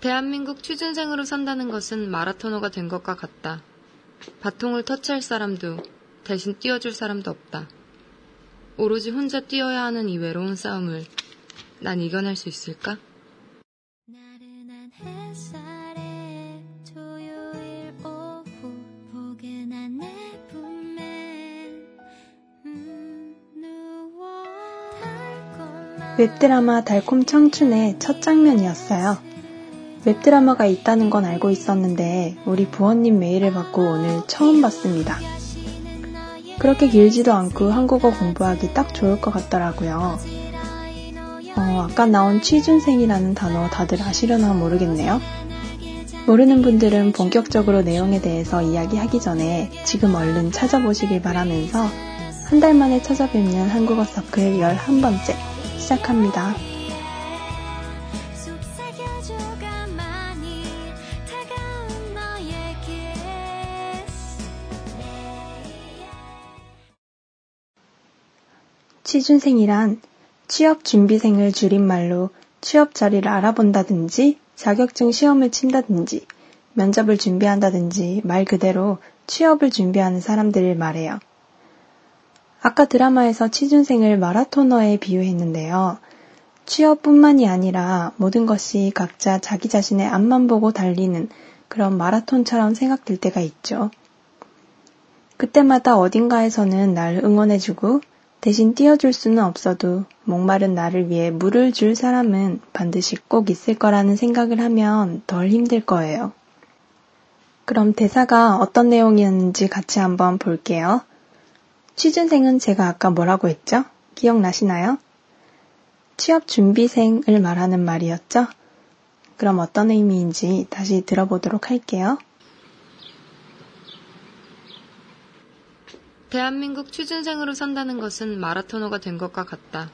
대한민국 취준생으로 산다는 것은 마라토너가 된 것과 같다. 바통을 터치할 사람도 대신 뛰어줄 사람도 없다. 오로지 혼자 뛰어야 하는 이 외로운 싸움을 난 이겨낼 수 있을까? 나른한 햇살에 토요일 오후 포근한 내 품에 음, 누워 웹드라마 달콤 청춘의 첫 장면이었어요. 웹드라마가 있다는 건 알고 있었는데 우리 부원님 메일을 받고 오늘 처음 봤습니다. 그렇게 길지도 않고 한국어 공부하기 딱 좋을 것 같더라고요. 어, 아까 나온 취준생이라는 단어 다들 아시려나 모르겠네요. 모르는 분들은 본격적으로 내용에 대해서 이야기하기 전에 지금 얼른 찾아보시길 바라면서 한 달 만에 찾아뵙는 한국어 서클 11번째 시작합니다. 취준생이란 취업 준비생을 줄임말로 취업 자리를 알아본다든지 자격증 시험을 친다든지 면접을 준비한다든지 말 그대로 취업을 준비하는 사람들을 말해요. 아까 드라마에서 취준생을 마라토너에 비유했는데요. 취업뿐만이 아니라 모든 것이 각자 자기 자신의 앞만 보고 달리는 그런 마라톤처럼 생각될 때가 있죠. 그때마다 어딘가에서는 날 응원해주고 대신 띄워줄 수는 없어도 목마른 나를 위해 물을 줄 사람은 반드시 꼭 있을 거라는 생각을 하면 덜 힘들 거예요. 그럼 대사가 어떤 내용이었는지 같이 한번 볼게요. 취준생은 제가 아까 뭐라고 했죠? 기억나시나요? 취업 준비생을 말하는 말이었죠? 그럼 어떤 의미인지 다시 들어보도록 할게요. 대한민국 취준생으로 산다는 것은 마라토너가 된 것과 같다.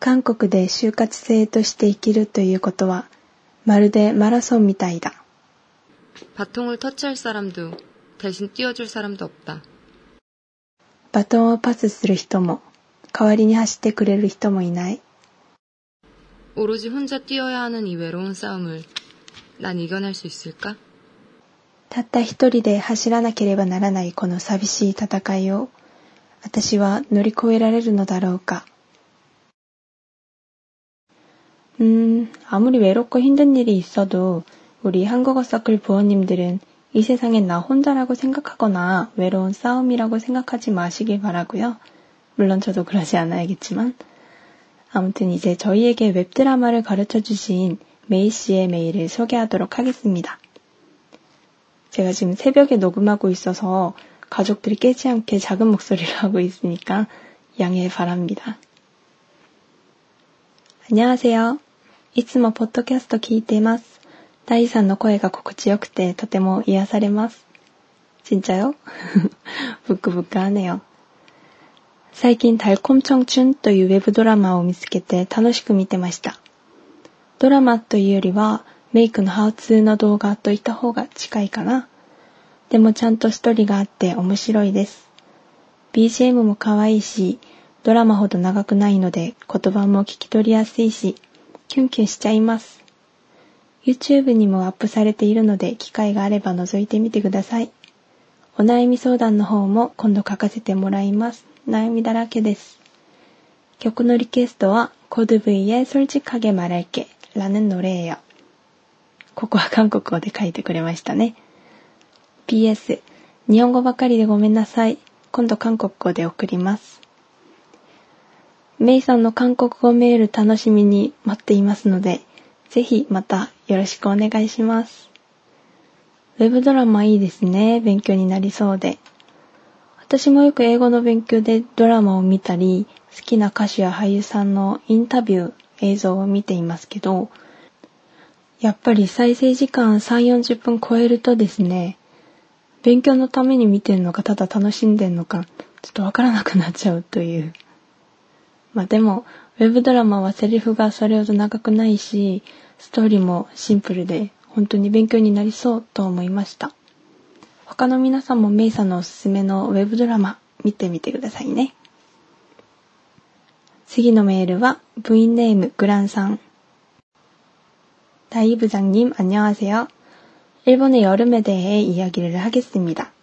韓国で就活生として生きるということは、まるでマラソンみたいだ。 바통을 터치할 사람도 대신 띄워줄 사람도 없다. バトンをパスする人も、代わりに走ってくれる人もいない。 오로지 혼자 뛰어야 하는 이 외로운 싸움을 난 이겨낼 수 있을까? たった一人で走らなければならないこの寂しい戦いを、私は乗り越えられるのだろうか。음, 아무리 외롭고 힘든 일이 있어도 우리 한국어 서클 부원님들은 이 세상엔 나 혼자라고 생각하거나 외로운 싸움이라고 생각하지 마시길 바라고요. 물론 저도 그러지 않아야겠지만. 아무튼 이제 저희에게 웹드라마를 가르쳐 주신 메이 씨의 메일을 소개하도록 하겠습니다. 제가 지금 새벽에 녹음하고 있어서 가족들이 깨지 않게 작은 목소리로 하고 있으니까 양해 바랍니다. 안녕하세요. いつもポッドキャスト聞いています。大さんの声が心地よくてとても癒されます。진짜요? ブクブクあねよ。最近달콤청춘というウェブドラマを見つけて楽しく見てました。ドラマというよりは メイクのハウツーの動画といった方が近いかな。でもちゃんとストーリーがあって面白いです。BGM も可愛いし、ドラマほど長くないので言葉も聞き取りやすいし、キュンキュンしちゃいます。YouTube にもアップされているので機会があれば覗いてみてください。お悩み相談の方も今度書かせてもらいます。悩みだらけです。曲のリクエストはコード V의 솔직하게 말할게 라는 노래예요. ここは韓国語で書いてくれましたね。PS、日本語ばかりでごめんなさい。今度韓国語で送ります。メイさんの韓国語メール楽しみに待っていますので、ぜひまたよろしくお願いします。ウェブドラマいいですね。勉強になりそうで。私もよく英語の勉強でドラマを見たり、好きな歌手や俳優さんのインタビュー、映像を見ていますけど、やっぱり再生時間3、40分超えるとですね、勉強のために見てるのか、ただ楽しんでるのか、ちょっとわからなくなっちゃうという。まあでも、ウェブドラマはセリフがそれほど長くないし、ストーリーもシンプルで、本当に勉強になりそうと思いました。他の皆さんもメイさんのおすすめのウェブドラマ見てみてくださいね。次のメールは部員ネームグランさん。 다이 부장님 안녕하세요. 일본의 여름에 대해 이야기를 하겠습니다.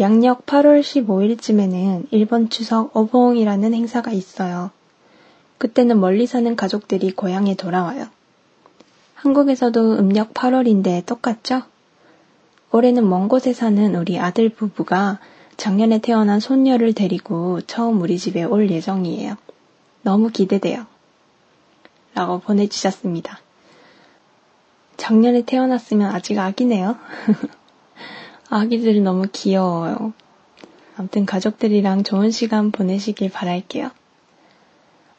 양력 8월 15일쯤에는 일본 추석 어봉이라는 행사가 있어요. 그때는 멀리 사는 가족들이 고향에 돌아와요. 한국에서도 음력 8월인데 똑같죠? 올해는 먼 곳에 사는 우리 아들 부부가 작년에 태어난 손녀를 데리고 처음 우리 집에 올 예정이에요. 너무 기대돼요. 라고 보내주셨습니다. 작년에 태어났으면 아직 아기네요. 아기들이 너무 귀여워요. 아무튼 가족들이랑 좋은 시간 보내시길 바랄게요.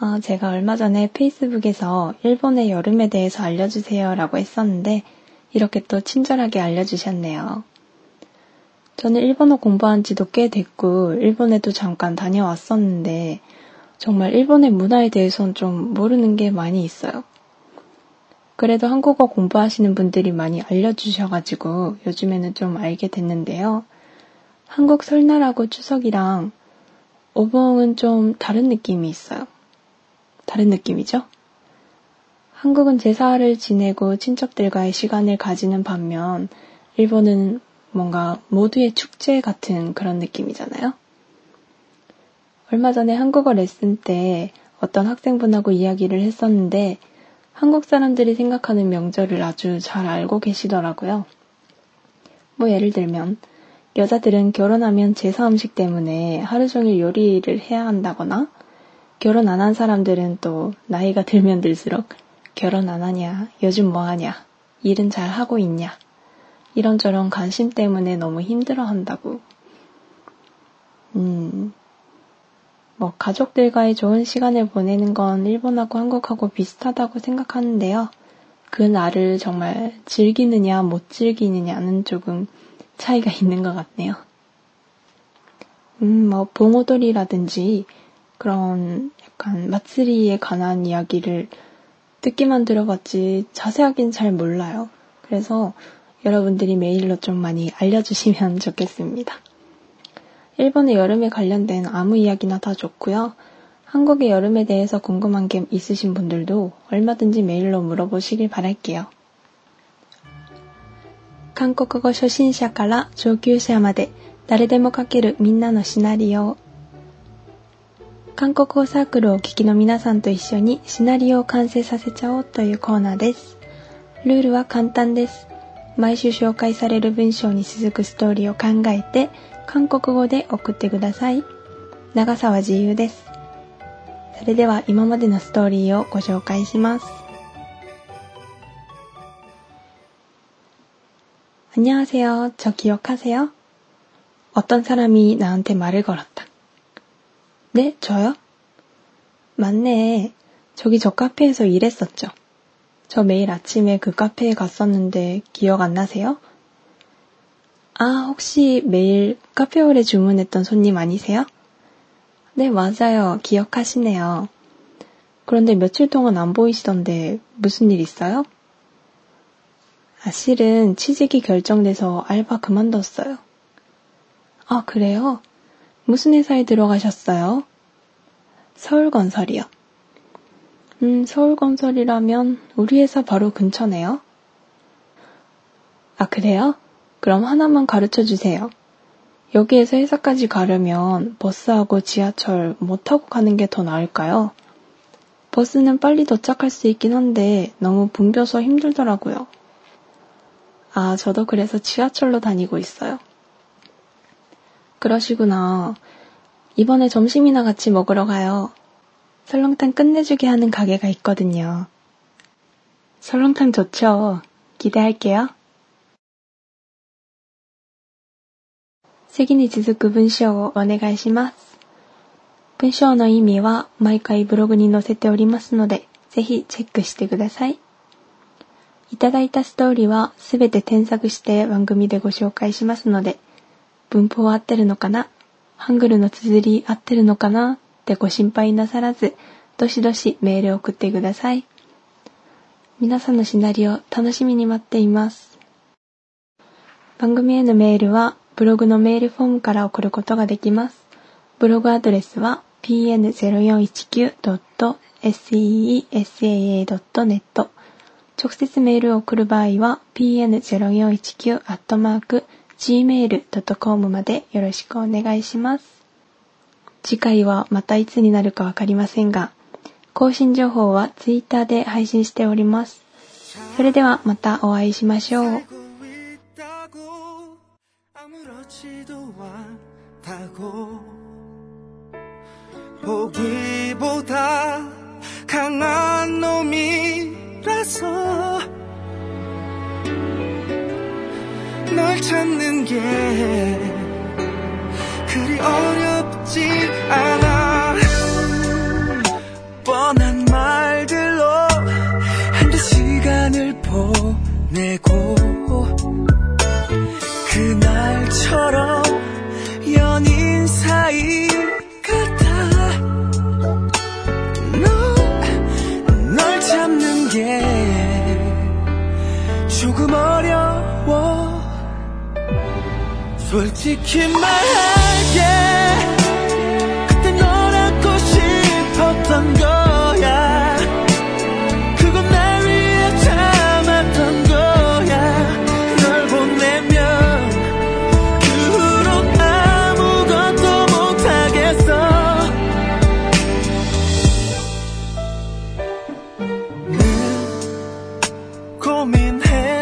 아, 제가 얼마 전에 페이스북에서 일본의 여름에 대해서 알려주세요 라고 했었는데 이렇게 또 친절하게 알려주셨네요. 저는 일본어 공부한 지도 꽤 됐고 일본에도 잠깐 다녀왔었는데 정말 일본의 문화에 대해서는 좀 모르는 게 많이 있어요. 그래도 한국어 공부하시는 분들이 많이 알려주셔가지고 요즘에는 좀 알게 됐는데요. 한국 설날하고 추석이랑 오봉은 좀 다른 느낌이 있어요. 다른 느낌이죠? 한국은 제사를 지내고 친척들과의 시간을 가지는 반면 일본은 뭔가 모두의 축제 같은 그런 느낌이잖아요. 얼마 전에 한국어 레슨 때 어떤 학생분하고 이야기를 했었는데 한국 사람들이 생각하는 명절을 아주 잘 알고 계시더라고요. 뭐 예를 들면 여자들은 결혼하면 제사 음식 때문에 하루 종일 요리를 해야 한다거나 결혼 안 한 사람들은 또 나이가 들면 들수록 결혼 안 하냐, 요즘 뭐 하냐, 일은 잘 하고 있냐, 이런저런 관심 때문에 너무 힘들어 한다고. 음, 뭐, 가족들과의 좋은 시간을 보내는 건 일본하고 한국하고 비슷하다고 생각하는데요. 그 날을 정말 즐기느냐, 못 즐기느냐는 조금 차이가 있는 것 같네요. 음, 뭐, 봉오돌이라든지 그런 약간 마츠리에 관한 이야기를 듣기만 들어봤지 자세하긴 잘 몰라요. 그래서 여러분들이 메일로 좀 많이 알려주시면 좋겠습니다. 일본의 여름에 관련된 아무 이야기나 다 좋고요. 한국의 여름에 대해서 궁금한 게 있으신 분들도 얼마든지 메일로 물어보시길 바랄게요. 한국어 初心者から上級者まで誰でも書けるみんなのシナリオ韓国語サークルをお聞きの皆さんと一緒にシナリオを完成させちゃおうというコーナーです。ルールは簡単です。 毎週紹介される文章に続くストーリーを考えて、韓国語で送ってください。長さは自由です。それでは今までのストーリーをご紹介します。안녕하세요저기억하세요어떤사람이나한테말을걸었다 네, 저요? 맞네. 저기 저 카페에서 일했었죠. 저 매일 아침에 그 카페에 갔었는데 기억 안 나세요? 아, 혹시 매일 카페홀에 주문했던 손님 아니세요? 네, 맞아요. 기억하시네요. 그런데 며칠 동안 안 보이시던데 무슨 일 있어요? 아, 실은 취직이 결정돼서 알바 그만뒀어요. 아, 그래요? 무슨 회사에 들어가셨어요? 서울건설이요. 음, 서울건설이라면 우리 회사 바로 근처네요. 아, 그래요? 그럼 하나만 가르쳐 주세요. 여기에서 회사까지 가려면 버스하고 지하철 뭐 타고 가는 게 더 나을까요? 버스는 빨리 도착할 수 있긴 한데 너무 붐벼서 힘들더라고요. 아, 저도 그래서 지하철로 다니고 있어요. 그러시구나. 이번에 점심이나 같이 먹으러 가요. 설렁탕 끝내주게 하는 가게가 있거든요. 설렁탕 좋죠. 기대할게요. 次に続く文章をお願いします。文章の意味は毎回ブログに載せておりますので、ぜひチェックしてください。いただいたストーリーはすべて添削して番組でご紹介しますので、文法は合ってるのかなハングルの綴り合ってるのかな ってご心配なさらず、どしどしメールを送ってください。皆さんのシナリオ楽しみに待っています。番組へのメールはブログのメールフォームから送ることができます。ブログアドレスは pn0419.seesaa.net 直接メールを送る場合は pn0419-gmail.com までよろしくお願いします。次回はまたいつになるかわかりませんが、更新情報は Twitter で配信しております。それではまたお会いしましょう。 보기보다 강한 놈이라서 널 찾는 게 그리 어 워 렵지 않아. 뻔한 말들로 한두 시간을 보내고 그날처럼 연인 사이 조금 어려워. 솔직히 말할게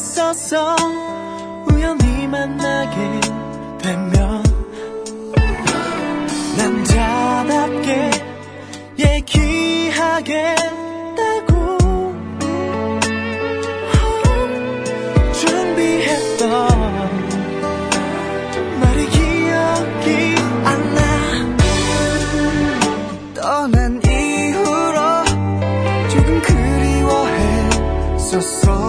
했었어. 우연히 만나게 되면 남자답게 얘기하겠다고 준비했던 말이 기억이 안 나. 떠난 이후로 조금 그리워했었어